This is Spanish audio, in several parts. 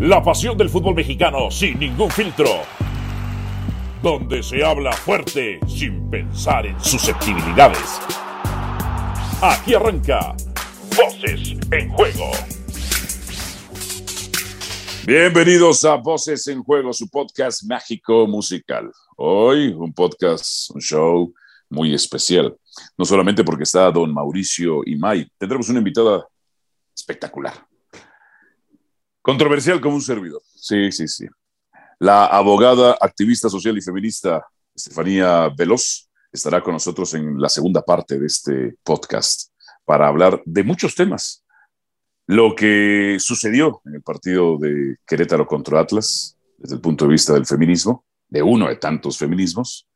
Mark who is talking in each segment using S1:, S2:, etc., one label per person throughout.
S1: La pasión del fútbol mexicano sin ningún filtro. Donde se habla fuerte sin pensar en susceptibilidades. Aquí arranca Voces en Juego. Bienvenidos a Voces en Juego, su podcast mágico musical. Hoy un podcast, un show muy especial. No solamente porque está don Mauricio y May, tendremos una invitada espectacular. Controversial como un servidor. Sí, sí, sí. La abogada, activista social y feminista Estefanía Veloz estará con nosotros en la segunda parte de este podcast para hablar de muchos temas. Lo que sucedió en el partido de Querétaro contra Atlas, desde el punto de vista del feminismo, de uno de tantos feminismos,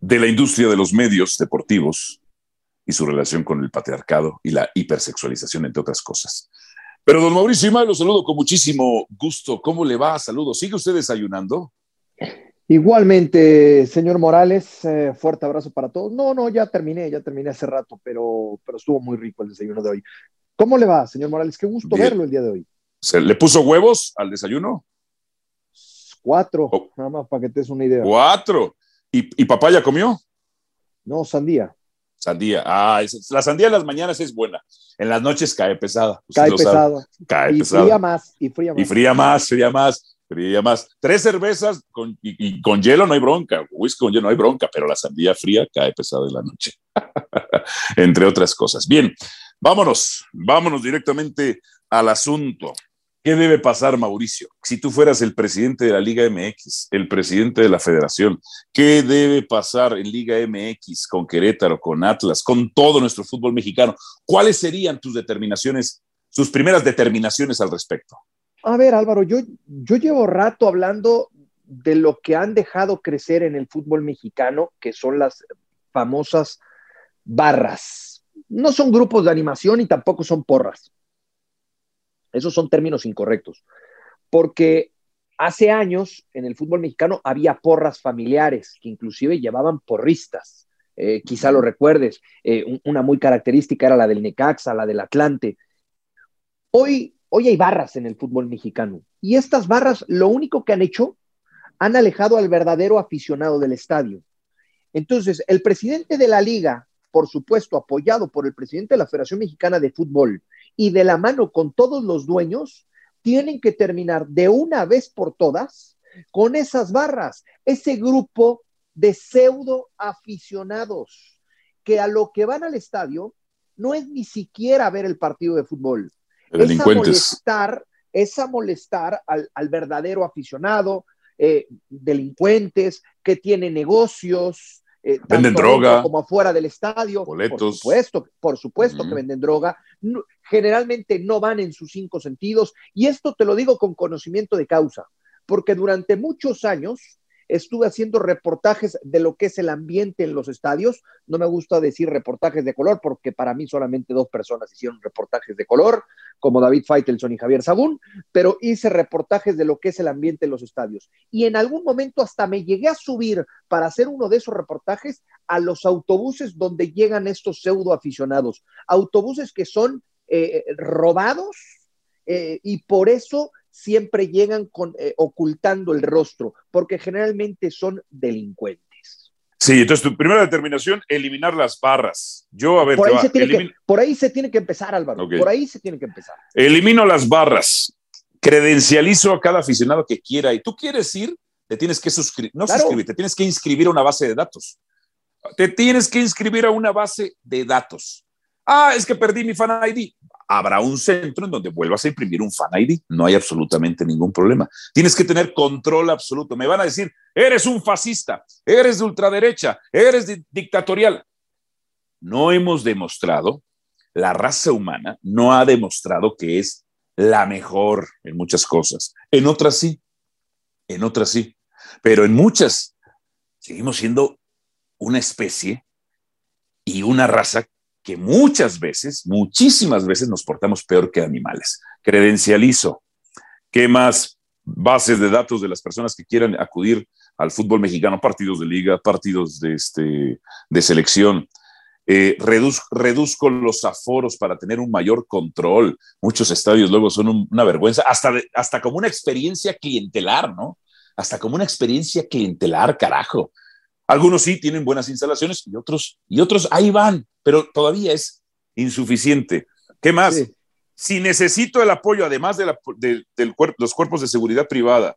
S1: de la industria de los medios deportivos y su relación con el patriarcado y la hipersexualización, entre otras cosas. Pero don Mauricio Imay, lo saludo con muchísimo gusto. ¿Cómo le va? Saludos. ¿Sigue usted desayunando?
S2: Igualmente, señor Morales, eh, fuerte abrazo para todos. No, no, ya terminé, ya terminé hace rato, pero, pero estuvo muy rico el desayuno de hoy. ¿Cómo le va, señor Morales? Qué gusto verlo el día de hoy.
S1: ¿Se ¿Le puso huevos al desayuno?
S2: Cuatro, oh. nada más para que te des una idea.
S1: Cuatro. ¿Y, ¿Y papaya comió?
S2: No, sandía.
S1: Sandía. Ah, la sandía en las mañanas es buena. En las noches cae pesada.
S2: Cae pesada.
S1: Cae
S2: y
S1: pesada.
S2: Fría más, y fría más.
S1: Y fría más, fría más, fría más. Tres cervezas con, y, con hielo no hay bronca. Whisky con hielo no hay bronca, pero la sandía fría cae pesada en la noche. Entre otras cosas. Bien, vámonos. Vámonos directamente al asunto. ¿Qué debe pasar, Mauricio? Si tú fueras el presidente de la Liga MX, el presidente de la federación, ¿qué debe pasar en Liga MX con Querétaro, con Atlas, con todo nuestro fútbol mexicano? ¿Cuáles serían tus determinaciones, sus primeras determinaciones al respecto?
S2: A ver, Álvaro, yo, yo llevo rato hablando de lo que han dejado crecer en el fútbol mexicano, que son las famosas barras. No son grupos de animación y tampoco son porras esos son términos incorrectos, porque hace años en el fútbol mexicano había porras familiares que inclusive llevaban porristas. Eh, quizá lo recuerdes, eh, una muy característica era la del Necaxa, la del Atlante. Hoy, hoy hay barras en el fútbol mexicano y estas barras lo único que han hecho, han alejado al verdadero aficionado del estadio. Entonces, el presidente de la liga, por supuesto, apoyado por el presidente de la Federación Mexicana de Fútbol y de la mano con todos los dueños, tienen que terminar de una vez por todas con esas barras, ese grupo de pseudo aficionados que a lo que van al estadio no es ni siquiera ver el partido de fútbol, es a molestar, es a molestar al, verdadero aficionado, eh, delincuentes que tienen negocios,
S1: eh, venden droga.
S2: Como afuera del estadio.
S1: Boletos.
S2: Por supuesto, por supuesto que venden droga. generalmente no van en sus cinco sentidos. Y esto te lo digo con conocimiento de causa, porque durante muchos años estuve haciendo reportajes de lo que es el ambiente en los estadios. No me gusta decir reportajes de color porque para mí solamente dos personas hicieron reportajes de color, como David Feitelson y Javier Sagún, pero hice reportajes de lo que es el ambiente en los estadios. Y en algún momento hasta me llegué a subir para hacer uno de esos reportajes a los autobuses donde llegan estos pseudo aficionados, autobuses que son eh, robados eh, y por eso siempre llegan con, eh, ocultando el rostro, porque generalmente son delincuentes.
S1: Sí, entonces tu primera determinación, eliminar las barras. Yo, a ver,
S2: por, ahí, se tiene que, por ahí se tiene que empezar, Álvaro. Por ahí se tiene que empezar.
S1: Elimino las barras. Credencializo a cada aficionado que quiera. Y tú quieres ir, te tienes que suscribir, no suscribir, te tienes que inscribir a una base de datos. Te tienes que inscribir a una base de datos. Ah, es que perdí mi fan ID habrá un centro en donde vuelvas a imprimir un fan ID. No hay absolutamente ningún problema. Tienes que tener control absoluto. Me van a decir, eres un fascista, eres de ultraderecha, eres dictatorial. No hemos demostrado, la raza humana no ha demostrado que es la mejor en muchas cosas. En otras sí, en otras sí. Pero en muchas seguimos siendo una especie y una raza que muchas veces, muchísimas veces nos portamos peor que animales. Credencializo. ¿Qué más? Bases de datos de las personas que quieran acudir al fútbol mexicano, partidos de liga, partidos de, este, de selección. eh, reduzco los aforos para tener un mayor control. Muchos estadios luego son una vergüenza, hasta, hasta como una experiencia clientelar, ¿no? Hasta como una experiencia clientelar, carajo. Algunos sí tienen buenas instalaciones y otros, y otros ahí van, pero todavía es insuficiente. ¿Qué más? Si necesito el apoyo, además de, los cuerpos de seguridad privada,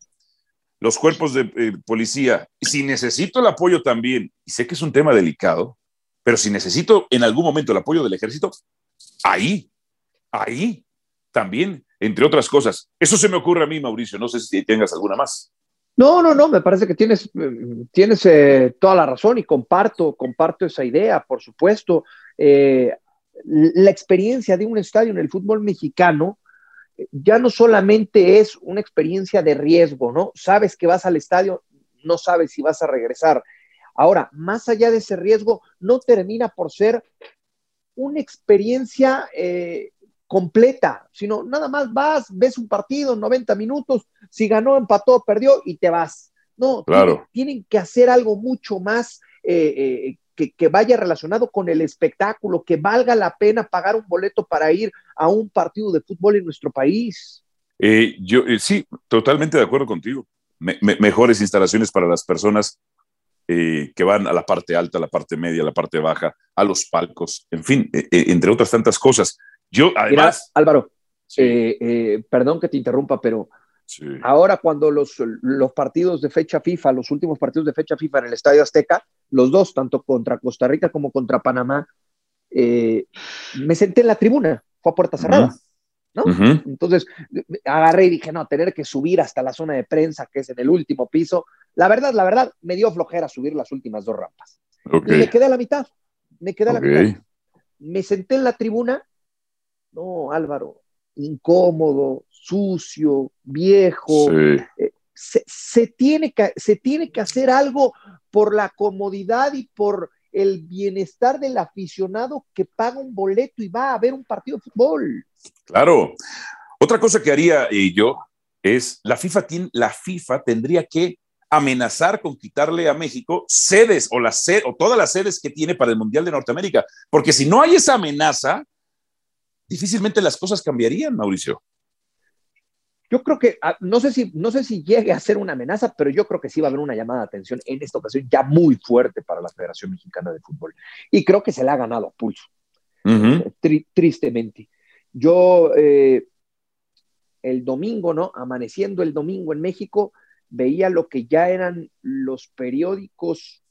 S1: los cuerpos de eh, policía, si necesito el apoyo también, y sé que es un tema delicado, pero si necesito en algún momento el apoyo del ejército, ahí, ahí también, entre otras cosas. Eso se me ocurre a mí, Mauricio. No sé si tengas alguna más.
S2: No, no, no, me parece que tienes, tienes eh, toda la razón y comparto, comparto esa idea, por supuesto. Eh, la experiencia de un estadio en el fútbol mexicano eh, ya no solamente es una experiencia de riesgo, ¿no? Sabes que vas al estadio, no sabes si vas a regresar. Ahora, más allá de ese riesgo, no termina por ser una experiencia completa, sino nada más vas, ves un partido, 90 minutos, si ganó, empató, perdió y te vas. No,
S1: claro.
S2: tienen, que hacer algo mucho más eh, eh, que, que, vaya relacionado con el espectáculo, que valga la pena pagar un boleto para ir a un partido de fútbol en nuestro país.
S1: yo sí, totalmente de acuerdo contigo. mejores instalaciones para las personas eh, que van a la parte alta, a la parte media, a la parte baja, a los palcos, en fin, eh, eh, entre otras tantas cosas. Yo, además.
S2: Álvaro, perdón que te interrumpa, pero ahora cuando los, los partidos de fecha FIFA, los últimos partidos de fecha FIFA en el Estadio Azteca, los dos, tanto contra Costa Rica como contra Panamá, me senté en la tribuna, fue a puerta cerrada. ¿no? Entonces agarré y dije, no, tener que subir hasta la zona de prensa, que es en el último piso, la verdad, la verdad, me dio flojera subir las últimas dos rampas. Y me quedé a la mitad, me quedé a la mitad. Me senté en la tribuna, no, Álvaro, incómodo, sucio, viejo. Eh, se, tiene que, se tiene que hacer algo por la comodidad y por el bienestar del aficionado que paga un boleto y va a ver un partido de fútbol.
S1: Claro. Otra cosa que haría eh, yo es, la FIFA, la FIFA tendría que amenazar con quitarle a México sedes o, las o todas las sedes que tiene para el Mundial de Norteamérica. Porque si no hay esa amenaza, difícilmente las cosas cambiarían, Mauricio.
S2: Yo creo que, ah, no sé, si, no sé si llegue a ser una amenaza, pero yo creo que sí va a haber una llamada de atención en esta ocasión ya muy fuerte para la Federación Mexicana de Fútbol. Y creo que se le ha ganado a pulso, tristemente. Yo, eh, el domingo, ¿no? Amaneciendo el domingo en México, veía lo que ya eran los periódicos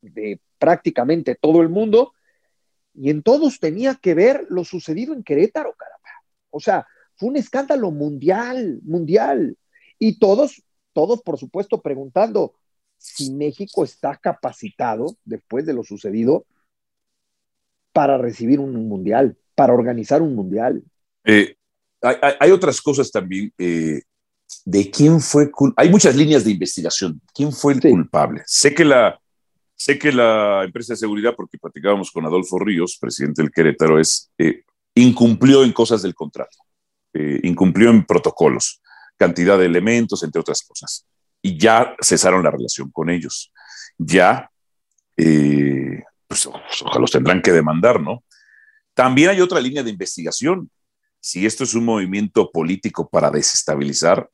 S2: de prácticamente todo el mundo y en todos tenía que ver lo sucedido en Querétaro, caramba. O sea, fue un escándalo mundial, mundial. Y todos, todos, por supuesto, preguntando si México está capacitado, después de lo sucedido, para recibir un mundial, para organizar un mundial.
S1: Eh, hay, otras cosas también. Eh, de quién fue Hay muchas líneas de investigación. ¿Quién fue el culpable? Sé que la, sé que la empresa de seguridad, porque platicábamos con Adolfo Ríos, presidente del Querétaro, es eh, incumplió en cosas del contrato, eh, incumplió en protocolos, cantidad de elementos, entre otras cosas. Y ya cesaron la relación con ellos. Ya, eh, pues ojalá los tendrán que demandar, ¿no? También hay otra línea de investigación. Si esto es un movimiento político para desestabilizar,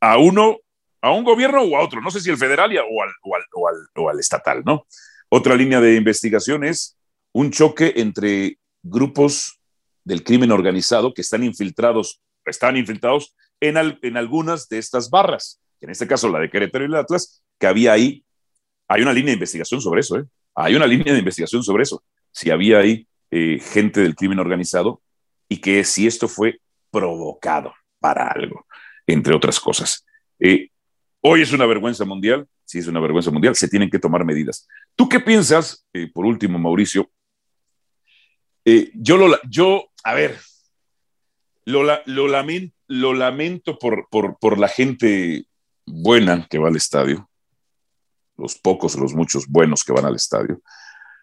S1: a uno, a un gobierno o a otro, no sé si el federal o al, o al, o al, o al estatal, ¿no? Otra línea de investigación es un choque entre grupos del crimen organizado que están infiltrados, están infiltrados en, en algunas de estas barras, en este caso la de Querétaro y el Atlas, que había ahí, hay una línea de investigación sobre eso, ¿eh? Hay una línea de investigación sobre eso, si había ahí eh, gente del crimen organizado y que si esto fue provocado para algo entre otras cosas. Eh, hoy es una vergüenza mundial, sí es una vergüenza mundial, se tienen que tomar medidas. ¿Tú qué piensas, eh, por último, Mauricio? Eh, yo, lo, yo, a ver, lo, lo, lamento, lo lamento por, por, por la gente buena que va al estadio, los pocos los muchos buenos que van al estadio.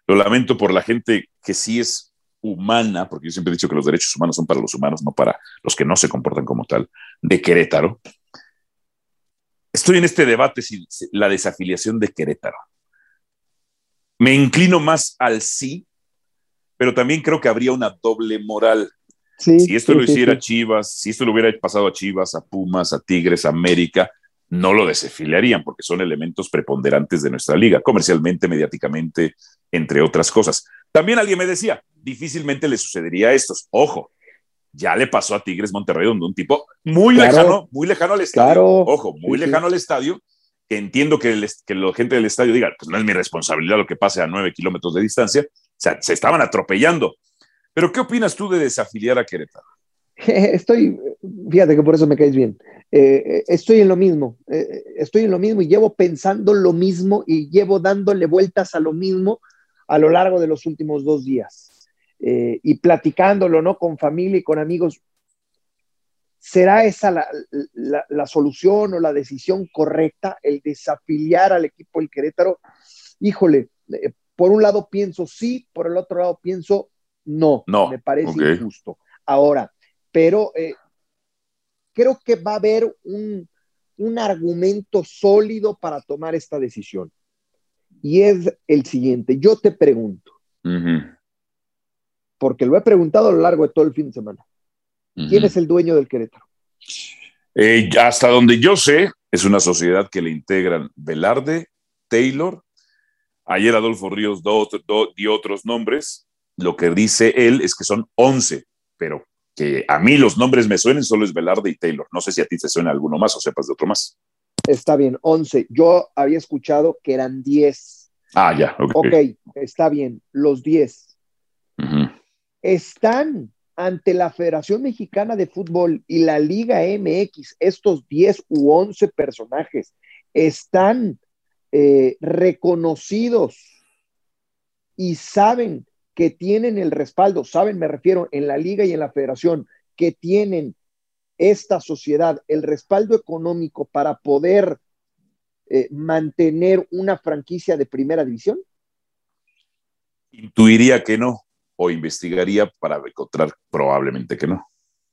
S1: Lo lamento por la gente que sí es humana, porque yo siempre he dicho que los derechos humanos son para los humanos, no para los que no se comportan como tal, de Querétaro. Estoy en este debate si la desafiliación de Querétaro. me inclino más al sí, pero también creo que habría una doble moral. si esto lo hiciera Chivas, si esto lo hubiera pasado a Chivas, a Pumas, a Tigres, a América, no lo desafiliarían porque son elementos preponderantes de nuestra liga, comercialmente, mediáticamente, entre otras cosas. También alguien me decía, difícilmente le sucedería a estos. Ojo, ya le pasó a Tigres Monterrey, donde un tipo muy lejano, muy lejano al estadio, ojo, muy lejano al estadio, que entiendo que, la gente del estadio diga, pues no es mi responsabilidad lo que pase a nueve kilómetros de distancia, o sea, se estaban atropellando. Pero, ¿qué opinas tú de desafiliar a Querétaro?
S2: Estoy, fíjate que por eso me caes bien. Eh, estoy en lo mismo, eh, estoy en lo mismo y llevo pensando lo mismo y llevo dándole vueltas a lo mismo a lo largo de los últimos dos días eh, y platicándolo, ¿no? Con familia y con amigos. ¿Será esa la, la, solución o la decisión correcta, el desafiliar al equipo del Querétaro? Híjole, por un lado pienso sí, por el otro lado pienso no. No. Me parece injusto. Ahora, pero eh, creo que va a haber un, argumento sólido para tomar esta decisión. Y es el siguiente, yo te pregunto, porque lo he preguntado a lo largo de todo el fin de semana, ¿quién es el dueño del Querétaro?
S1: Eh, hasta donde yo sé, es una sociedad que le integran Velarde, Taylor, ayer Adolfo Ríos dio otros nombres, lo que dice él es que son 11, pero que a mí los nombres me suenen solo es Velarde y Taylor. No sé si a ti te suena alguno más o sepas de otro más.
S2: Está bien, 11. Yo había escuchado que eran 10.
S1: Ah, ya,
S2: ok. Ok, está bien, los 10. Están ante la Federación Mexicana de Fútbol y la Liga MX, estos 10 u 11 personajes están eh, reconocidos y saben que tienen el respaldo, saben, me refiero, en la liga y en la federación, que tienen esta sociedad el respaldo económico para poder eh, mantener una franquicia de primera división?
S1: Intuiría que no, o investigaría para encontrar probablemente que no.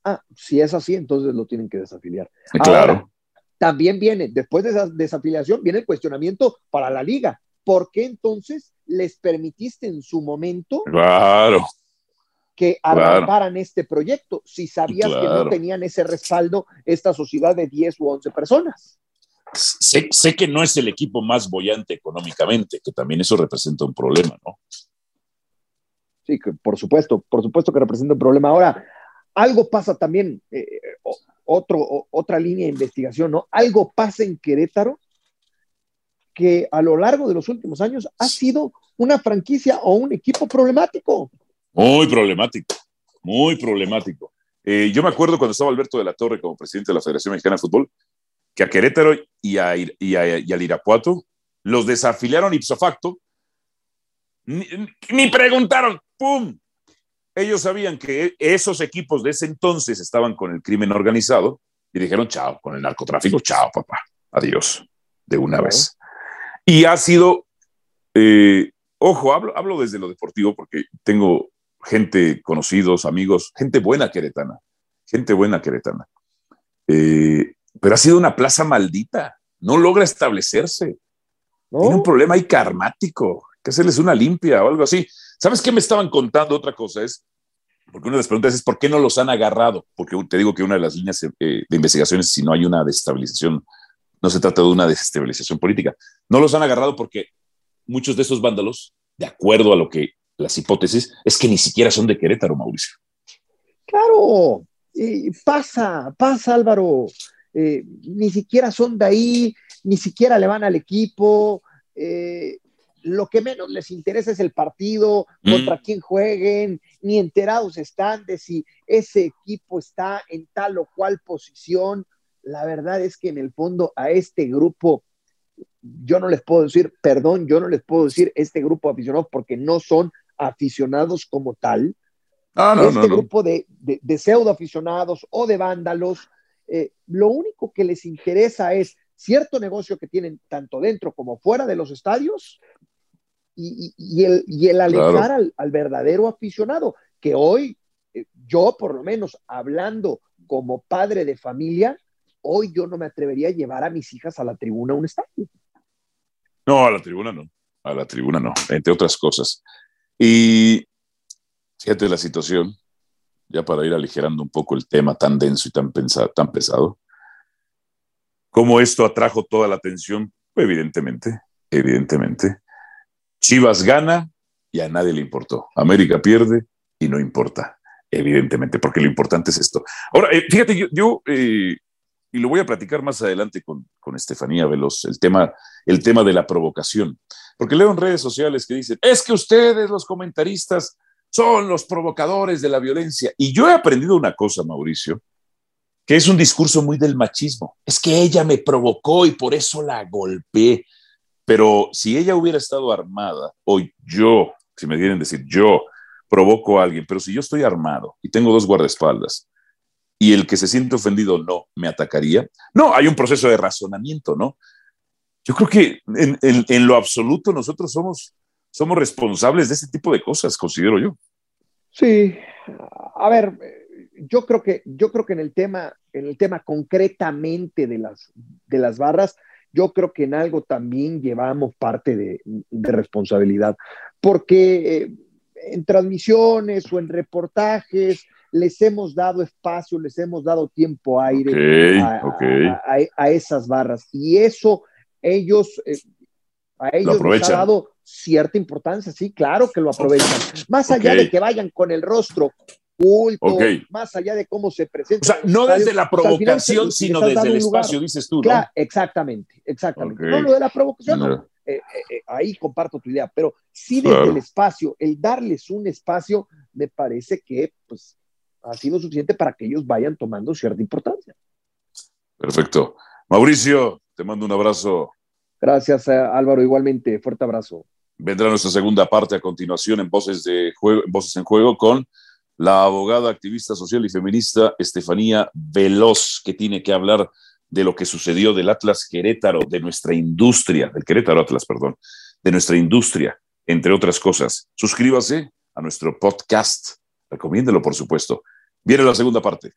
S2: Ah, si es así, entonces lo tienen que desafiliar.
S1: Claro.
S2: también viene, después de esa desafiliación, viene el cuestionamiento para la liga. ¿Por qué entonces les permitiste en su momento
S1: claro,
S2: que arrancaran este proyecto si sabías que no tenían ese respaldo esta sociedad de 10 u 11 personas?
S1: Sé, sé, que no es el equipo más bollante económicamente, que también eso representa un problema, ¿no?
S2: Sí, que por supuesto, por supuesto que representa un problema. Ahora, algo pasa también, eh, otro, otra línea de investigación, ¿no? Algo pasa en Querétaro que a lo largo de los últimos años ha sido una franquicia o un equipo problemático.
S1: Muy problemático, muy problemático. Eh, yo me acuerdo cuando estaba Alberto de la Torre como presidente de la Federación Mexicana de Fútbol, que a Querétaro y, a, y, al Irapuato los desafiliaron ipso facto. Ni, ni preguntaron, ¡pum! Ellos sabían que esos equipos de ese entonces estaban con el crimen organizado y dijeron, chao, con el narcotráfico, chao, papá, adiós, de una vez. Y ha sido, eh, ojo, hablo, hablo desde lo deportivo porque tengo gente, conocidos, amigos, gente buena queretana, gente buena queretana. Eh, pero ha sido una plaza maldita, no logra establecerse. Tiene un problema ahí karmático, que hacerles una limpia o algo así. ¿Sabes qué me estaban contando? Otra cosa es, porque una de las preguntas es, ¿por qué no los han agarrado? Porque te digo que una de las líneas eh, de investigación es si no hay una destabilización no se trata de una desestabilización política. No los han agarrado porque muchos de esos vándalos, de acuerdo a lo que las hipótesis, es que ni siquiera son de Querétaro, Mauricio.
S2: Claro, pasa, pasa Álvaro. Eh, ni siquiera son de ahí, ni siquiera le van al equipo. Eh, lo que menos les interesa es el partido, mm. contra quién jueguen, ni enterados están de si ese equipo está en tal o cual posición la verdad es que en el fondo a este grupo, yo no les puedo decir, perdón, yo no les puedo decir este grupo aficionado porque no son aficionados como tal. Ah, este grupo de, pseudo aficionados o de vándalos, eh, lo único que les interesa es cierto negocio que tienen tanto dentro como fuera de los estadios y, el, y el, alejar al, verdadero aficionado, que hoy eh, yo por lo menos hablando como padre de familia, hoy yo no me atrevería a llevar a mis hijas a la tribuna a un estadio.
S1: No, a la tribuna no. a la tribuna no, entre otras cosas. Y fíjate la situación, ya para ir aligerando un poco el tema tan denso y tan, pensado, tan pesado, cómo esto atrajo toda la atención, evidentemente, evidentemente. Chivas gana y a nadie le importó. América pierde y no importa, evidentemente, porque lo importante es esto. Ahora, eh, fíjate, yo, eh, y lo voy a platicar más adelante con, con Estefanía Veloz, el tema, el tema de la provocación. Porque leo en redes sociales que dicen, es que ustedes, los comentaristas, son los provocadores de la violencia. Y yo he aprendido una cosa, Mauricio, que es un discurso muy del machismo. Es que ella me provocó y por eso la golpeé. Pero si ella hubiera estado armada, o yo, si me quieren decir yo, provoco a alguien, pero si yo estoy armado y tengo dos guardaespaldas y el que se siente ofendido no me atacaría, no, hay un proceso de razonamiento, ¿no? Yo creo que en, lo absoluto nosotros somos somos responsables de ese tipo de cosas, considero yo.
S2: Sí, a ver, yo creo que, yo creo que en el tema, en el tema concretamente de las, de las barras, yo creo que en algo también llevamos parte de, responsabilidad, porque eh, en transmisiones o en reportajes les hemos dado espacio, les hemos dado tiempo aire a, esas barras. Y eso ellos, eh, a ellos les ha dado cierta importancia, sí, claro que lo aprovechan. Más allá de que vayan con el rostro oculto, más allá de cómo se presentan.
S1: O sea, no desde la provocación, sino desde el espacio, dices tú, ¿no? Claro,
S2: exactamente, exactamente. No lo de la provocación, no. Eh, eh, eh, ahí comparto tu idea, pero sí desde el espacio, el darles un espacio, me parece que pues, ha sido suficiente para que ellos vayan tomando cierta importancia.
S1: Perfecto. Mauricio, te mando un abrazo.
S2: Gracias, Álvaro, igualmente. Fuerte abrazo.
S1: Vendrá nuestra segunda parte a continuación en Voces, de juego, Voces en Juego con la abogada, activista social y feminista Estefanía Veloz, que tiene que hablar de lo que sucedió del Atlas Querétaro, de nuestra industria, del Querétaro Atlas, perdón, de nuestra industria, entre otras cosas. Suscríbase a nuestro podcast, recomiéndelo por supuesto. Viene la segunda parte.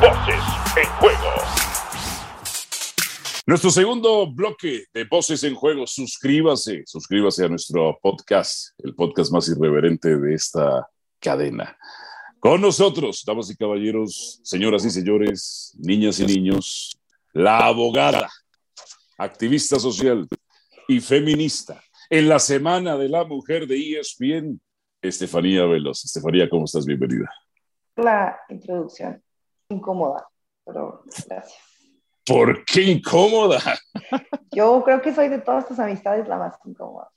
S1: Voces en Juego. Nuestro segundo bloque de Voces en Juego, suscríbase, suscríbase a nuestro podcast, el podcast más irreverente de esta cadena. Con nosotros, damas y caballeros, señoras y señores, niñas y niños, la abogada, activista social y feminista en la Semana de la Mujer de ESPN, Estefanía Veloz. Estefanía, ¿cómo estás? Bienvenida.
S3: La introducción incómoda, pero gracias.
S1: ¿Por qué incómoda?
S3: Yo creo que soy de todas tus amistades la más incómoda.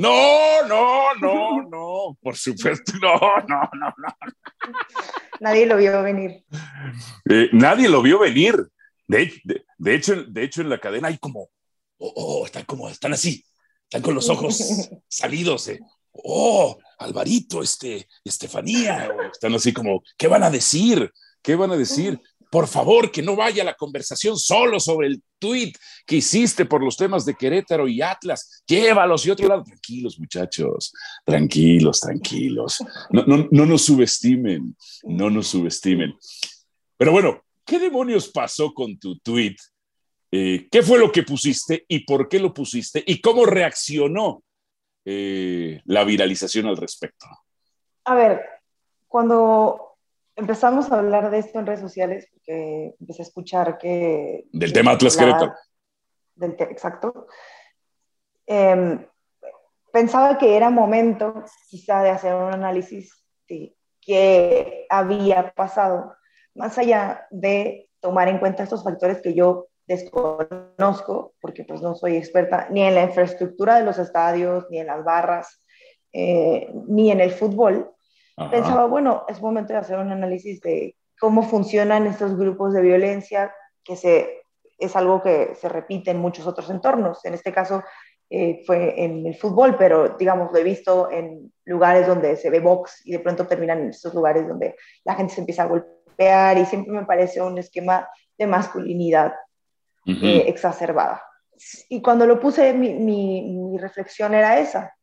S1: No, no, no, no, por supuesto, no, no, no, no.
S3: Nadie lo vio venir.
S1: Eh, nadie lo vio venir. De, de, hecho, de hecho, en la cadena hay como, oh, oh, están como, están así, están con los ojos salidos. Eh. Oh, Alvarito, este, Estefanía, están así como, ¿qué van a decir? ¿Qué van a decir? por favor, que no vaya la conversación solo sobre el tuit que hiciste por los temas de Querétaro y Atlas. Llévalos y otro lado. Tranquilos, muchachos. Tranquilos, tranquilos. No, no, nos subestimen. No nos subestimen. Pero bueno, ¿qué demonios pasó con tu tuit? Eh, ¿Qué fue lo que pusiste y por qué lo pusiste? ¿Y cómo reaccionó eh, la viralización al respecto?
S3: A ver, cuando empezamos a hablar de esto en redes sociales porque empecé a escuchar que...
S1: Del tema Atlas Querétaro.
S3: exacto. Em, pensaba que era momento quizá de hacer un análisis de qué había pasado, más allá de tomar en cuenta estos factores que yo desconozco, porque pues no soy experta ni en la infraestructura de los estadios, ni en las barras, eh, ni en el fútbol, pensaba, bueno, es momento de hacer un análisis de cómo funcionan estos grupos de violencia, que se, es algo que se repite en muchos otros entornos. En este caso eh, fue en el fútbol, pero digamos, lo he visto en lugares donde se ve box y de pronto terminan en estos lugares donde la gente se empieza a golpear y siempre me parece un esquema de masculinidad eh, exacerbada. Y cuando lo puse, mi, mi reflexión era esa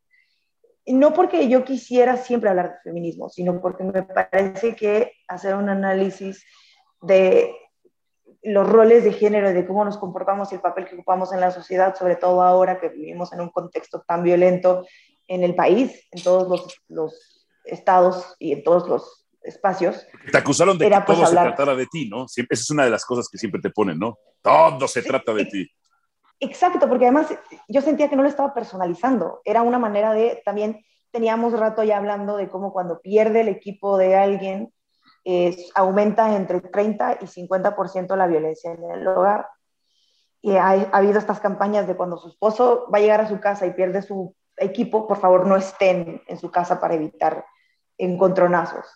S3: no porque yo quisiera siempre hablar de feminismo, sino porque me parece que hacer un análisis de los roles de género, de cómo nos comportamos y el papel que ocupamos en la sociedad, sobre todo ahora que vivimos en un contexto tan violento en el país, en todos los, los estados y en todos los espacios.
S1: Te acusaron de que pues, todo se tratara de ti, ¿no? esa es una de las cosas que siempre te ponen, ¿no? Todo se trata de ti.
S3: Exacto, porque además yo sentía que no lo estaba personalizando. Era una manera de, también teníamos rato ya hablando de cómo cuando pierde el equipo de alguien, aumenta entre 30 y 50% la violencia en el hogar. Y ha, ha, habido estas campañas de cuando su esposo va a llegar a su casa y pierde su equipo, por favor no estén en su casa para evitar encontronazos.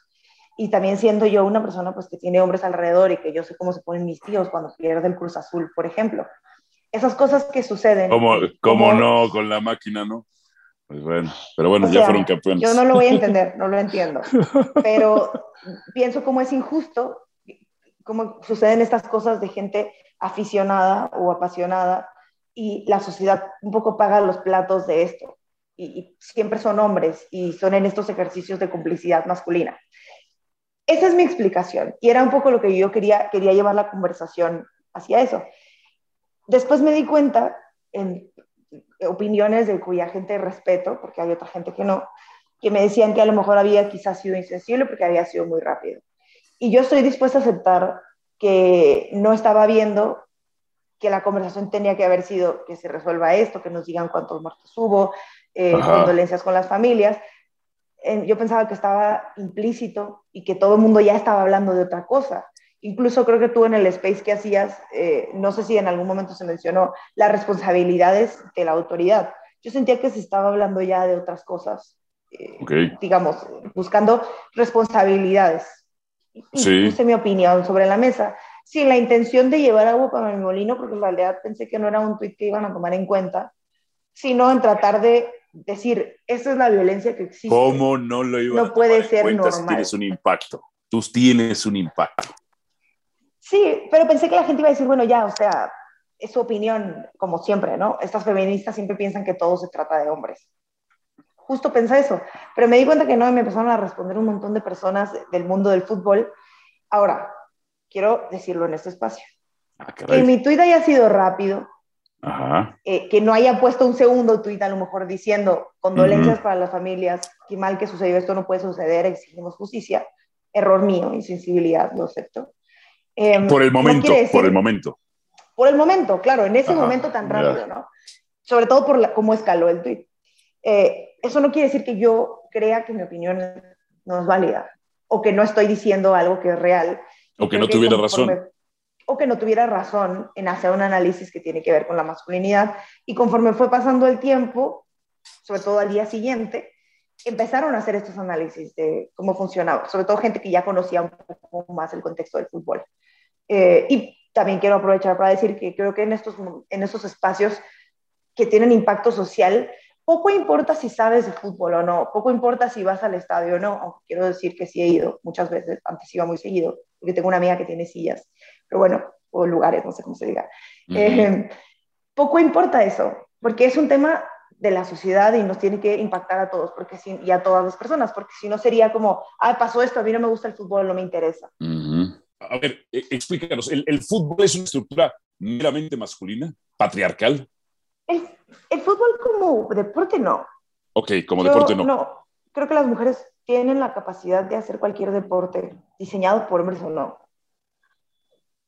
S3: Y también siendo yo una persona pues que tiene hombres alrededor y que yo sé cómo se ponen mis tíos cuando pierde el Cruz Azul, por ejemplo. Esas cosas que suceden.
S1: ¿Cómo, cómo no con la máquina, no? Pues bueno, pero bueno, ya fueron campeones.
S3: Yo no lo voy a entender, no lo entiendo. Pero pienso cómo es injusto, cómo suceden estas cosas de gente aficionada o apasionada y la sociedad un poco paga los platos de esto. Y, siempre son hombres y son en estos ejercicios de complicidad masculina. Esa es mi explicación y era un poco lo que yo quería, quería llevar la conversación hacia eso. Después me di cuenta en opiniones de cuya gente respeto, porque hay otra gente que no, que me decían que a lo mejor había quizás sido insensible porque había sido muy rápido. Y yo estoy dispuesta a aceptar que no estaba viendo que la conversación tenía que haber sido que se resuelva esto, que nos digan cuántos muertos hubo, eh, condolencias con las familias. yo pensaba que estaba implícito y que todo el mundo ya estaba hablando de otra cosa. Incluso creo que tú en el space que hacías, eh, no sé si en algún momento se mencionó las responsabilidades de la autoridad. Yo sentía que se estaba hablando ya de otras cosas, eh, digamos, buscando responsabilidades. Y sí. puse mi opinión sobre la mesa, sin la intención de llevar agua para mi molino, porque en realidad pensé que no era un tweet que iban a tomar en cuenta, sino en tratar de decir, esa es la violencia que existe.
S1: ¿Cómo no lo iban
S3: no puede ser normal.
S1: Si tienes un impacto. Tú tienes un impacto.
S3: Sí, pero pensé que la gente iba a decir, bueno, ya, o sea, es su opinión, como siempre, ¿no? Estas feministas siempre piensan que todo se trata de hombres. Justo pensé eso, pero me di cuenta que no, y me empezaron a responder un montón de personas del mundo del fútbol. Ahora, quiero decirlo en este espacio. Ah, que mi tuit haya sido rápido, eh, que no haya puesto un segundo tuit a lo mejor diciendo condolencias para las familias, qué mal que sucedió esto, no puede suceder, exigimos justicia, error mío, insensibilidad, lo acepto.
S1: Em, por el momento, por el momento.
S3: Por el momento, claro, en ese momento tan rápido, ¿no? Sobre todo por la, cómo escaló el tweet. Eh, eso no quiere decir que yo crea que mi opinión no es válida o que no estoy diciendo algo que es real.
S1: O que no tuviera razón.
S3: O que no tuviera razón en hacer un análisis que tiene que ver con la masculinidad. Y conforme fue pasando el tiempo, sobre todo al día siguiente, empezaron a hacer estos análisis de cómo funcionaba, sobre todo gente que ya conocía un poco más el contexto del fútbol. Eh, y también quiero aprovechar para decir que creo que en estos, en estos espacios que tienen impacto social, poco importa si sabes de fútbol o no, poco importa si vas al estadio o no, aunque quiero decir que sí he ido muchas veces, antes iba muy seguido, porque tengo una amiga que tiene sillas, pero bueno, o lugares, no sé cómo se diga. Eh, poco importa eso, porque es un tema de la sociedad y nos tiene que impactar a todos porque y a todas las personas, porque si no sería como, ah, pasó esto, a mí no me gusta el fútbol, no me interesa.
S1: A ver, e, explícanos, ¿el, ¿el, fútbol es una estructura meramente masculina, patriarcal?
S3: El, el fútbol como deporte no.
S1: Ok, como deporte no.
S3: No, creo que las mujeres tienen la capacidad de hacer cualquier deporte, diseñado por hombres o no.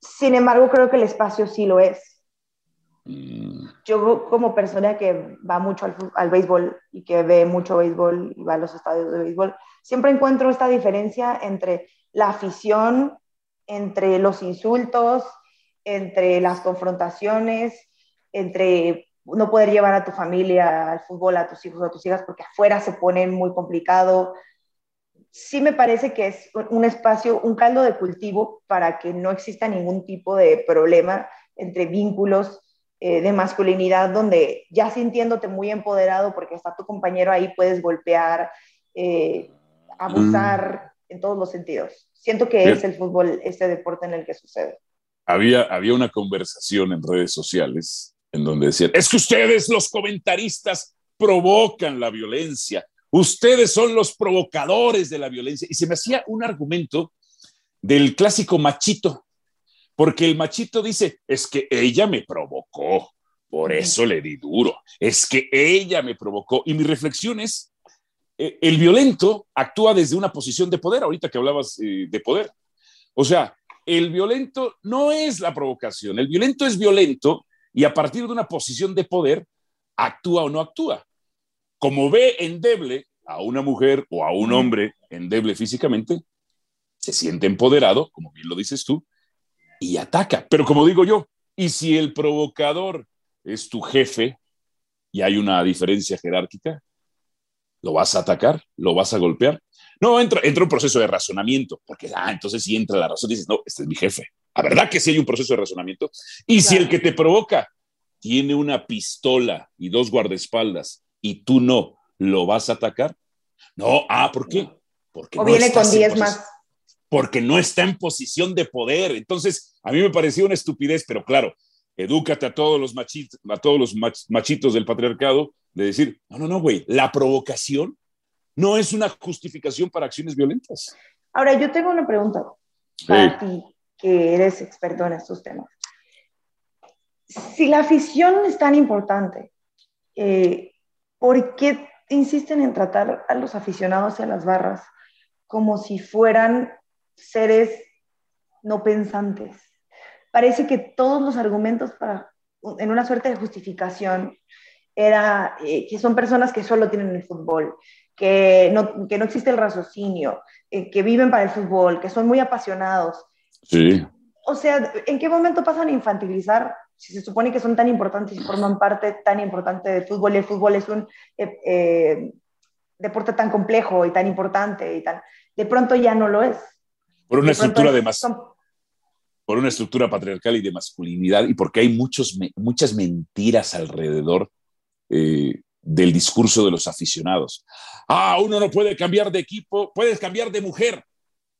S3: Sin embargo, creo que el espacio sí lo es. Mm. Yo como persona que va mucho al, al, béisbol y que ve mucho béisbol y va a los estadios de béisbol, siempre encuentro esta diferencia entre la afición, entre los insultos, entre las confrontaciones, entre no poder llevar a tu familia al fútbol, a tus hijos o a tus hijas, porque afuera se pone muy complicado. Sí me parece que es un espacio, un caldo de cultivo para que no exista ningún tipo de problema entre vínculos eh, de masculinidad donde ya sintiéndote muy empoderado porque está tu compañero ahí, puedes golpear, eh, abusar mm. en todos los sentidos. Siento que es el fútbol, este deporte en el que sucede.
S1: Había, había una conversación en redes sociales en donde decían, es que ustedes los comentaristas provocan la violencia, ustedes son los provocadores de la violencia. Y se me hacía un argumento del clásico machito, Porque el machito dice, es que ella me provocó, por eso le di duro, es que ella me provocó. Y mi reflexión es, eh, el violento actúa desde una posición de poder, ahorita que hablabas eh, de poder. O sea, el violento no es la provocación, el violento es violento y a partir de una posición de poder actúa o no actúa. Como ve endeble a una mujer o a un hombre endeble físicamente, se siente empoderado, como bien lo dices tú, y ataca. Pero como digo yo, ¿y si el provocador es tu jefe y hay una diferencia jerárquica? ¿Lo vas a atacar? ¿Lo vas a golpear? No, entra, entra un proceso de razonamiento, porque, ah, entonces si entra la razón, dices, no, este es mi jefe. La verdad que sí hay un proceso de razonamiento. Y si el que te provoca tiene una pistola y dos guardaespaldas y tú no, ¿lo vas a atacar? No, ah, ¿por qué?
S3: Porque o viene con 10 más.
S1: Porque no está en posición de poder. Entonces, a mí me pareció una estupidez, pero claro, edúcate a todos los machitos, a todos los machitos del patriarcado de decir, no, no, no, güey, la provocación no es una justificación para acciones violentas.
S3: Ahora, yo tengo una pregunta para ti, que eres experto en estos temas si la afición es tan importante, eh, ¿por qué insisten en tratar a los aficionados y a las barras como si fueran seres no pensantes? Parece que todos los argumentos para, en una suerte de justificación, era eh, que son personas que solo tienen el fútbol, que no, que no existe el raciocinio, eh, que viven para el fútbol, que son muy apasionados.
S1: Sí.
S3: O sea, ¿en qué momento pasan a infantilizar si se supone que son tan importantes y forman parte tan importante del fútbol y el fútbol es un eh, eh, deporte tan complejo y tan importante y tan, de pronto ya no lo es.
S1: Por una estructura de más, por una estructura patriarcal y de masculinidad y porque hay muchos, muchas mentiras alrededor eh, del discurso de los aficionados. Ah, uno no puede cambiar de equipo, puedes cambiar de mujer,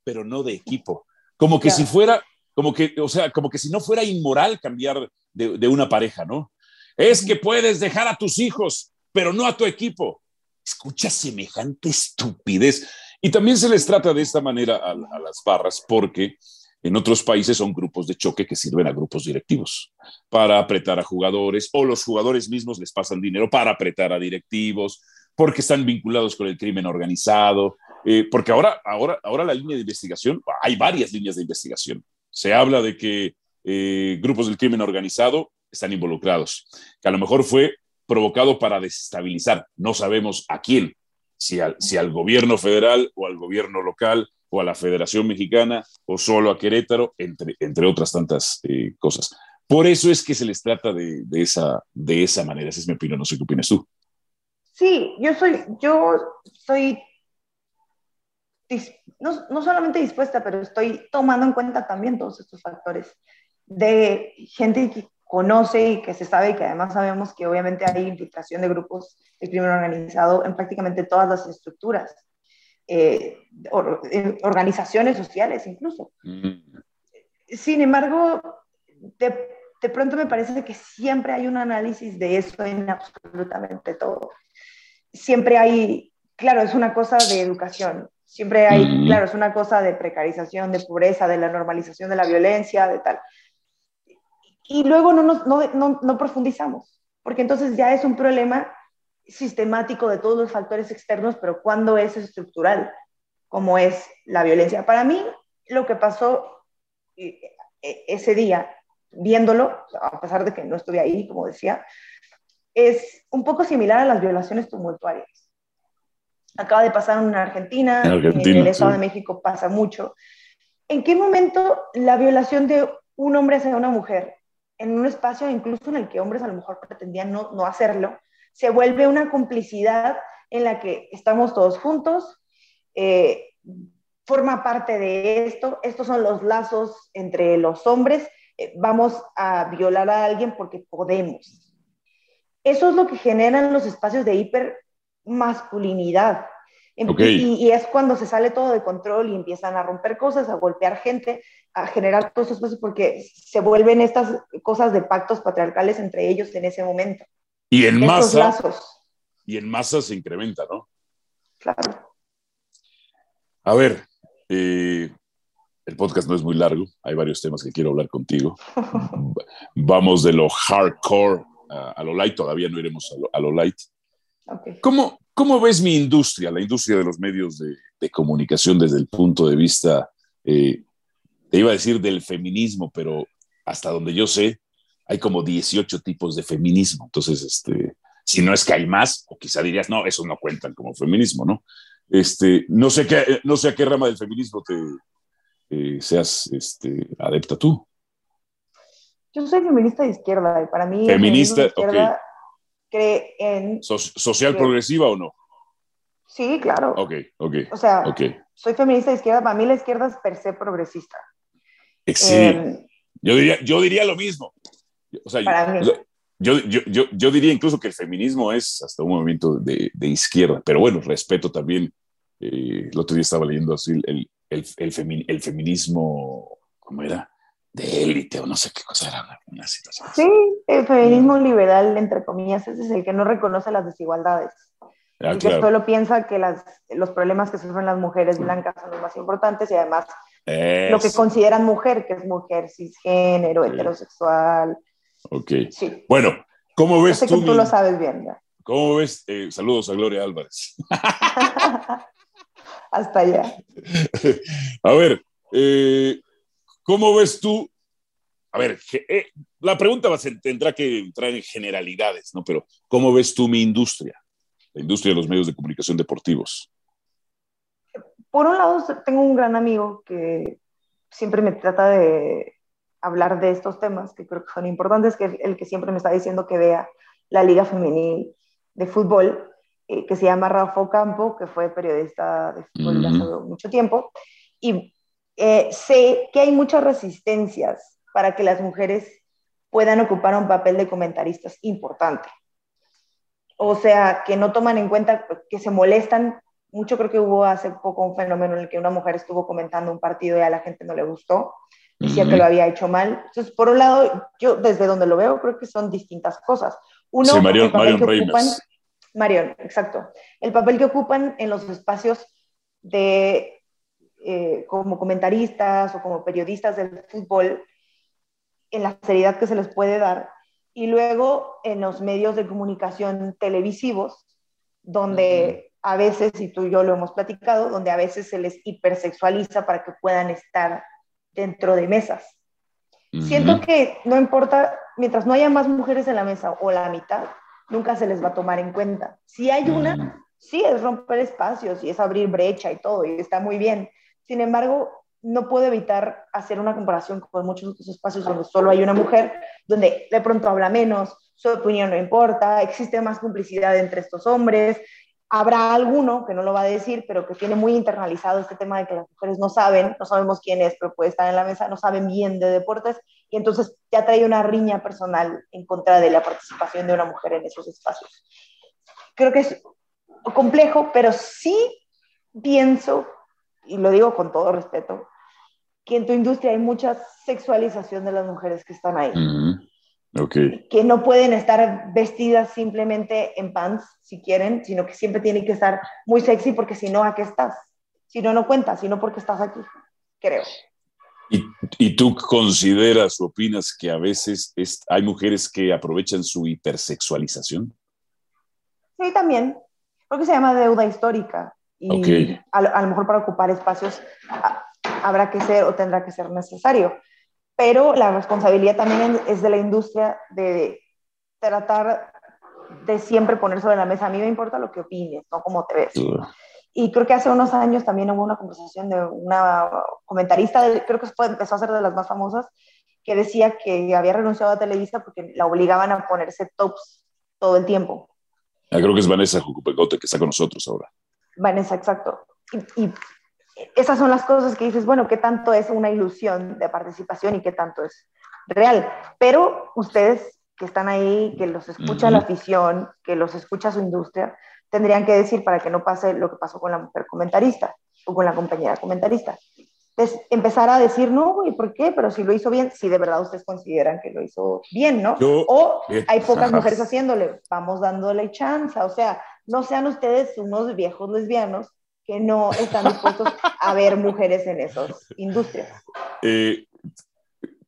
S1: pero no de equipo. Como que si fuera, como que, o sea, como que si no fuera inmoral cambiar de, una pareja, ¿no? Es que puedes dejar a tus hijos, pero no a tu equipo. Escucha semejante estupidez. Y también se les trata de esta manera a, las barras porque en otros países son grupos de choque que sirven a grupos directivos para apretar a jugadores o los jugadores mismos les pasan dinero para apretar a directivos porque están vinculados con el crimen organizado, eh, porque ahora, ahora, ahora la línea de investigación, hay varias líneas de investigación. Se habla de que eh, grupos del crimen organizado están involucrados, que a lo mejor fue provocado para desestabilizar, no sabemos a quién, si al, si al gobierno federal o al gobierno local o a la Federación Mexicana o solo a Querétaro, entre, entre otras tantas eh, cosas. Por eso es que se les trata de, de, esa, de esa manera. Esa es mi opinión, no sé qué opinas tú.
S3: Sí, yo soy, yo soy no, no, solamente dispuesta, pero estoy tomando en cuenta también todos estos factores de gente que conoce y que se sabe y que además sabemos que obviamente hay infiltración de grupos de crimen organizado en prácticamente todas las estructuras, eh, eh, organizaciones sociales incluso. Mm. Sin embargo, de, de, pronto me parece que siempre hay un análisis de eso en absolutamente todo. Siempre hay, claro, es una cosa de educación, siempre hay, mm. claro, es una cosa de precarización, de pobreza, de la normalización de la violencia, de tal y luego no, no, no, profundizamos, porque entonces ya es un problema sistemático de todos los factores externos, pero cuando es estructural, como es la violencia. Para mí, lo que pasó eh, eh, ese día, viéndolo, a pesar de que no estuve ahí, como decía, es un poco similar a las violaciones tumultuarias. Acaba de pasar en Argentina, en, Argentina, en el Estado de México pasa mucho. ¿En qué momento la violación de un hombre hacia una mujer en un espacio incluso en el que hombres a lo mejor pretendían no, no hacerlo, se vuelve una complicidad en la que estamos todos juntos, eh, forma parte de esto, estos son los lazos entre los hombres, eh, vamos a violar a alguien porque podemos. Eso es lo que generan los espacios de hipermasculinidad, y, es cuando se sale todo de control y empiezan a romper cosas, a golpear gente, a generar todos esos espacios, porque se vuelven estas cosas de pactos patriarcales entre ellos en ese momento.
S1: Y en masa. Y en masa se incrementa, ¿no?
S3: Claro.
S1: A ver, eh, el podcast no es muy largo, hay varios temas que quiero hablar contigo. Vamos de lo hardcore a, lo light, todavía no iremos a lo, light. ¿Cómo, ¿Cómo, ves mi industria, la industria de los medios de, comunicación desde el punto de vista, eh, te iba a decir del feminismo, pero hasta donde yo sé, hay como 18 tipos de feminismo. Entonces, este, si no es que hay más, o quizá dirías, no, esos no cuentan como feminismo, ¿no? Este, no, sé qué, no sé a qué rama del feminismo te eh, seas este, adepta tú.
S3: Yo soy feminista de izquierda y para mí...
S1: Feminista, de
S3: izquierda cree en...
S1: ¿Social progresiva o no?
S3: Sí, claro.
S1: Ok, ok.
S3: O sea, soy feminista de izquierda, para mí la izquierda es per se progresista.
S1: Sí, em, yo, diría, yo diría lo mismo. O sea, Yo, yo, yo, yo, diría incluso que el feminismo es hasta un movimiento de, de izquierda, pero bueno, respeto también. Eh, el otro día estaba leyendo así el, el, el, el feminismo, ¿cómo era? De élite o no sé qué cosa era una situación.
S3: Sí, el feminismo liberal, entre comillas, ese es el que no reconoce las desigualdades. Ah, el que solo piensa que las, los problemas que sufren las mujeres blancas son los más importantes y además lo que consideran mujer, que es mujer cisgénero, heterosexual.
S1: Ok. Sí. Bueno, ¿cómo ves
S3: tú? tú lo sabes bien.
S1: ¿Cómo ves? Eh, saludos a Gloria Álvarez.
S3: Hasta allá.
S1: A ver, eh, ¿cómo ves tú? A ver, eh, la pregunta va a ser, tendrá que entrar en generalidades, ¿no? Pero, ¿cómo ves tú mi industria? La industria de los medios de comunicación deportivos.
S3: Por un lado, tengo un gran amigo que siempre me trata de hablar de estos temas que creo que son importantes, que es el que siempre me está diciendo que vea la Liga Femenil de Fútbol, eh, que se llama Rafa Campo, que fue periodista de fútbol hace mucho tiempo. Y eh, sé que hay muchas resistencias para que las mujeres puedan ocupar un papel de comentaristas importante. O sea, que no toman en cuenta, que se molestan mucho creo que hubo hace poco un fenómeno en el que una mujer estuvo comentando un partido y a la gente no le gustó, decía que lo había hecho mal. Entonces, por un lado, yo desde donde lo veo creo que son distintas cosas. Uno,
S1: sí, Marion, Marion
S3: Marion, exacto. El papel que ocupan en los espacios de eh, como comentaristas o como periodistas del fútbol, en la seriedad que se les puede dar, y luego en los medios de comunicación televisivos, donde a veces, y tú y yo lo hemos platicado, donde a veces se les hipersexualiza para que puedan estar dentro de mesas. Siento que no importa, mientras no haya más mujeres en la mesa o la mitad, nunca se les va a tomar en cuenta. Si hay una, sí es romper espacios y es abrir brecha y todo, y está muy bien. Sin embargo, no puedo evitar hacer una comparación con muchos otros espacios donde solo hay una mujer, donde de pronto habla menos, su opinión no importa, existe más complicidad entre estos hombres, Habrá alguno que no lo va a decir, pero que tiene muy internalizado este tema de que las mujeres no saben, no sabemos quién es, pero puede estar en la mesa, no saben bien de deportes, y entonces ya trae una riña personal en contra de la participación de una mujer en esos espacios. Creo que es complejo, pero sí pienso, y lo digo con todo respeto, que en tu industria hay mucha sexualización de las mujeres que están ahí. Que no pueden estar vestidas simplemente en pants, si quieren, sino que siempre tienen que estar muy sexy porque si no, ¿a qué estás? Si no, no cuenta, sino porque estás aquí, creo.
S1: ¿Y, y tú consideras o opinas que a veces hay mujeres que aprovechan su hipersexualización?
S3: Sí, también. Creo que se llama deuda histórica. Y a, a, lo mejor para ocupar espacios habrá que ser o tendrá que ser necesario pero la responsabilidad también es de la industria de tratar de siempre poner sobre la mesa, a mí me importa lo que opines, no cómo te ves. Y creo que hace unos años también hubo una conversación de una comentarista, creo que empezó a ser de las más famosas, que decía que había renunciado a Televisa porque la obligaban a ponerse tops todo el tiempo.
S1: Ah, creo que es Vanessa Jucupecote que está con nosotros ahora.
S3: Vanessa, exacto. y esas son las cosas que dices, bueno, qué tanto es una ilusión de participación y qué tanto es real. Pero ustedes que están ahí, que los escucha la afición, que los escucha su industria, tendrían que decir para que no pase lo que pasó con la mujer comentarista o con la compañera comentarista. Entonces, empezar a decir, no, ¿y por qué? Pero si lo hizo bien, si de verdad ustedes consideran que lo hizo bien, ¿no? o hay pocas mujeres haciéndole, vamos dándole chance, o sea, no sean ustedes unos viejos lesbianos que no están dispuestos a ver mujeres en esas industrias.
S1: Eh,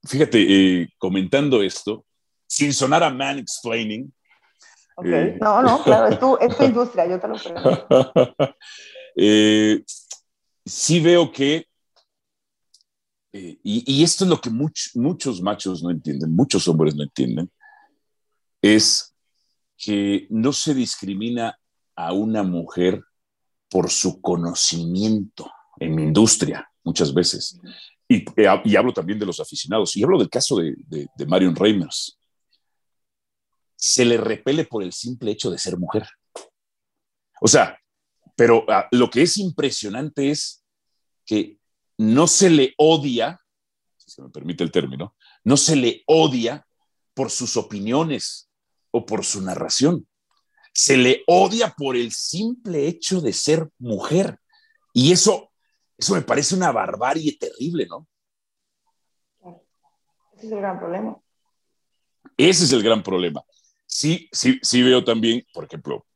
S1: fíjate, eh, comentando esto, sin sonar a man explaining.
S3: Ok, no, no, claro, es tu, es tu industria, yo te lo pregunto.
S1: sí veo que, y, y, esto es lo que muchos machos no entienden, muchos hombres no entienden, es que no se discrimina a una mujer por su conocimiento en mi industria, muchas veces. Y, eh, y, hablo también de los aficionados. Y hablo del caso de, de, Marion Reimers. Se le repele por el simple hecho de ser mujer. O sea, pero ah, lo que es impresionante es que no se le odia, si se me permite el término, no se le odia por sus opiniones o por su narración se le odia por el simple hecho de ser mujer. Y eso, eso me parece una barbarie terrible, ¿no?
S3: Ese es el gran problema.
S1: Ese es el gran problema. Sí, sí, sí veo también, por ejemplo,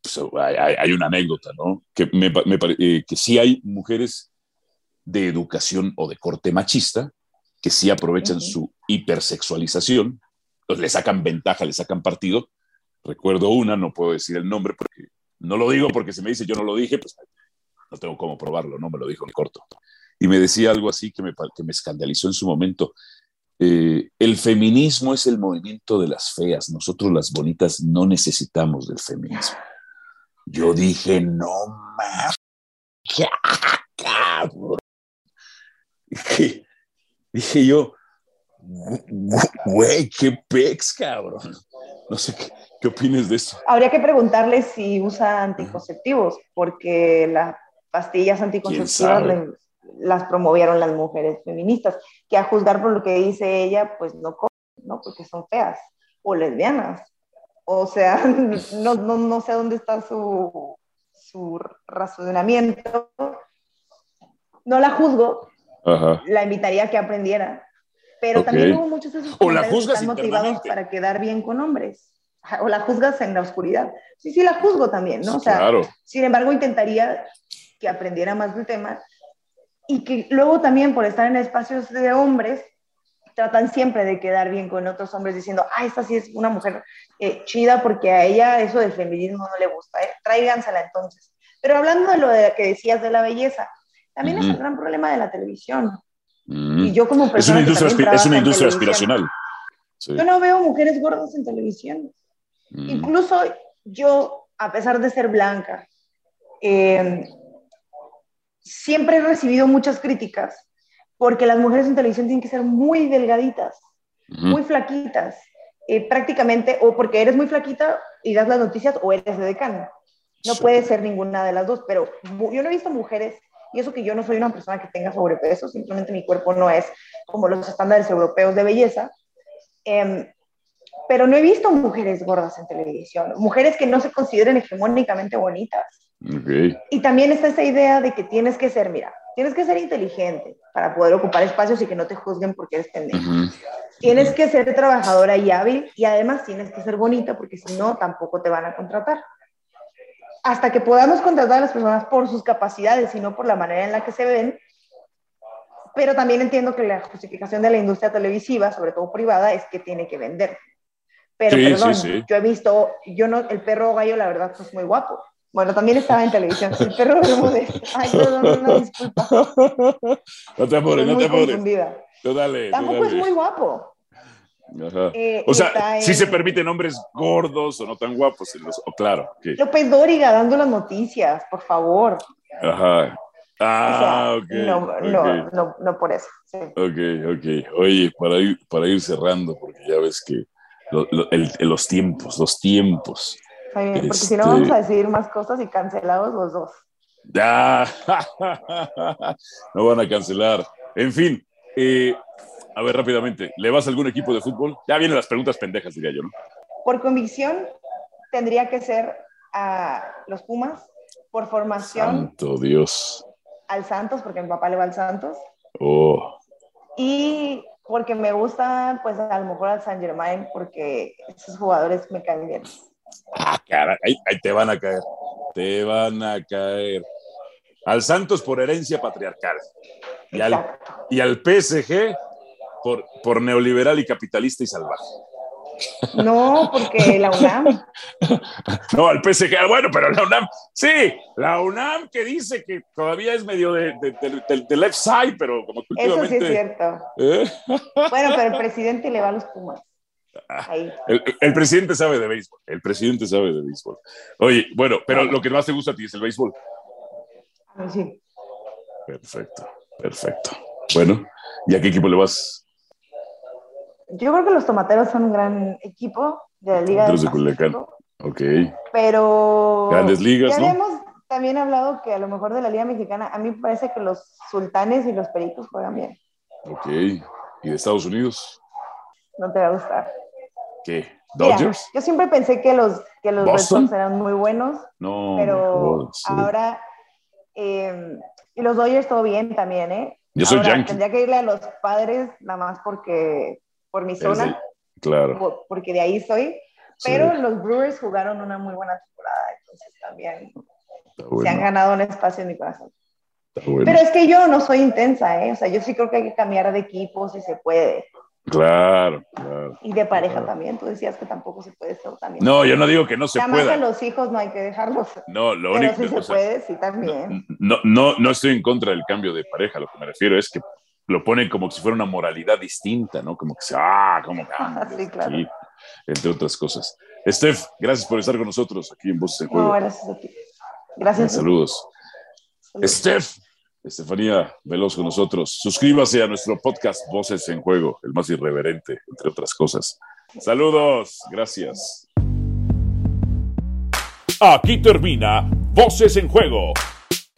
S1: pues, hay, una anécdota, ¿no? Que, me, me eh, que sí hay mujeres de educación o de corte machista que sí aprovechan su hipersexualización, pues le sacan ventaja, le sacan partido Recuerdo una, no puedo decir el nombre porque no lo digo porque se me dice yo no lo dije, pues no tengo cómo probarlo, no me lo dijo en corto. Y me decía algo así que me, que me escandalizó en su momento. Eh, el feminismo es el movimiento de las feas, nosotros las bonitas no necesitamos del feminismo. Yo dije, no más. Dije, dije yo, güey, qué pex, cabrón. No sé qué, ¿Qué opinas de eso?
S3: Habría que preguntarle si usa anticonceptivos, porque las pastillas anticonceptivas las promovieron las mujeres feministas, que a juzgar por lo que dice ella, pues no ¿no? Porque son feas o lesbianas. O sea, no, no, no sé dónde está su, su razonamiento. No la juzgo, la invitaría a que aprendiera, pero también hubo muchos de esos
S1: o la juzgas
S3: motivados para quedar bien con hombres o la juzgas en la oscuridad. Sí, sí, la juzgo también, ¿no? O sea, claro. sin embargo, intentaría que aprendiera más del tema y que luego también por estar en espacios de hombres, tratan siempre de quedar bien con otros hombres diciendo, ah, esta sí es una mujer eh, chida porque a ella eso del feminismo no le gusta, ¿eh? tráigansela entonces. Pero hablando de lo de que decías de la belleza, también es un gran problema de la televisión. Y yo como persona...
S1: Es una industria, es una industria aspiracional.
S3: Yo no veo mujeres gordas en televisión. Mm. Incluso yo, a pesar de ser blanca, em, siempre he recibido muchas críticas porque las mujeres en televisión tienen que ser muy delgaditas, muy flaquitas, eh, prácticamente, o porque eres muy flaquita y das las noticias o eres de decano. No puede ser ninguna de las dos, pero yo no he visto mujeres, y eso que yo no soy una persona que tenga sobrepeso, simplemente mi cuerpo no es como los estándares europeos de belleza, eh, pero no he visto mujeres gordas en televisión, mujeres que no se consideren hegemónicamente bonitas. Y también está esa idea de que tienes que ser, mira, tienes que ser inteligente para poder ocupar espacios y que no te juzguen porque eres pendejo. Tienes que ser trabajadora y hábil y además tienes que ser bonita porque si no, tampoco te van a contratar. Hasta que podamos contratar a las personas por sus capacidades y no por la manera en la que se ven, pero también entiendo que la justificación de la industria televisiva, sobre todo privada, es que tiene que vender. Pero perdón, yo he visto, yo no, el perro gallo, la verdad, es muy guapo. Bueno, también estaba en televisión. El perro de... Ay, perdón, no, disculpa.
S1: No te apures, no te apures. Tú dale,
S3: Tampoco es muy guapo.
S1: Ajá. Eh, o sea, sí se permiten hombres gordos o no tan guapos. O, claro.
S3: López Dóriga dando las noticias, por favor.
S1: Ajá. Ah, ok.
S3: No, no, no, no, por eso. Sí.
S1: Ok, ok. Oye, para ir, para ir cerrando, porque ya ves que los tiempos, los tiempos.
S3: porque si no vamos a este, decir más cosas y cancelados los dos.
S1: Ya, no van a cancelar. En fin, eh, a ver rápidamente, ¿le vas a algún equipo de fútbol? Ya vienen las preguntas pendejas, diría yo, ¿no?
S3: Por convicción, tendría que ser a los Pumas. Por formación.
S1: Santo Dios.
S3: Al Santos, porque mi papá le va al Santos.
S1: Oh.
S3: Y porque me gusta, pues a lo mejor al San Germain, porque esos jugadores me caen bien.
S1: Ah, cara, ahí, te van a caer, te van a caer. Al Santos por herencia patriarcal. Y al, y al PSG por, por neoliberal y capitalista y salvaje.
S3: No, porque la UNAM.
S1: no, al PSG, ah, bueno, pero la UNAM, sí, la UNAM que dice que todavía es medio de, de, left side, pero como
S3: que Eso sí es cierto. ¿Eh? Bueno, pero el presidente le va a los Pumas.
S1: Ah, el, presidente sabe de béisbol. El presidente sabe de béisbol. Oye, bueno, pero lo que más te gusta a ti es el béisbol.
S3: Sí.
S1: Perfecto, perfecto. Bueno, ¿y a qué equipo le vas?
S3: Yo creo que los tomateros son un gran equipo de la Liga
S1: de Culiacán. Ok.
S3: Pero.
S1: Grandes ligas, ya
S3: habíamos también hablado que a lo mejor de la Liga Mexicana, a mí me parece que los sultanes y los pericos juegan bien.
S1: Ok. ¿Y de Estados Unidos?
S3: No te va a gustar.
S1: ¿Qué? ¿Dodgers?
S3: yo siempre pensé que los, que los Red Sox eran muy buenos.
S1: No.
S3: Pero ahora. Eh, y los Dodgers todo bien también, ¿eh?
S1: Yo soy Yankee.
S3: Tendría que irle a los padres nada más porque por mi zona.
S1: claro.
S3: porque de ahí soy. Pero los Brewers jugaron una muy buena temporada, entonces también se han ganado un espacio en mi corazón. Pero es que yo no soy intensa, ¿eh? O sea, yo sí creo que hay que cambiar de equipo si se puede.
S1: Claro, claro.
S3: Y de pareja también. Tú decías que tampoco se puede ser también.
S1: No, yo no digo que no se
S3: Además
S1: pueda.
S3: a los hijos no hay que dejarlos.
S1: No, lo único
S3: que. se puede, sí, también.
S1: No, no, no estoy en contra del cambio de pareja. Lo que me refiero es que lo ponen como si fuera una moralidad distinta, ¿no? Como que se. ¡Ah! Como.
S3: Ah, sí, claro.
S1: entre otras cosas. Steph, gracias por estar con nosotros aquí en Voces en Juego.
S3: No, gracias a ti. Gracias.
S1: Saludos. Saludos. Steph. Estefanía Veloz con nosotros. Suscríbase a nuestro podcast Voces en Juego, el más irreverente, entre otras cosas. Saludos, gracias. Aquí termina Voces en Juego.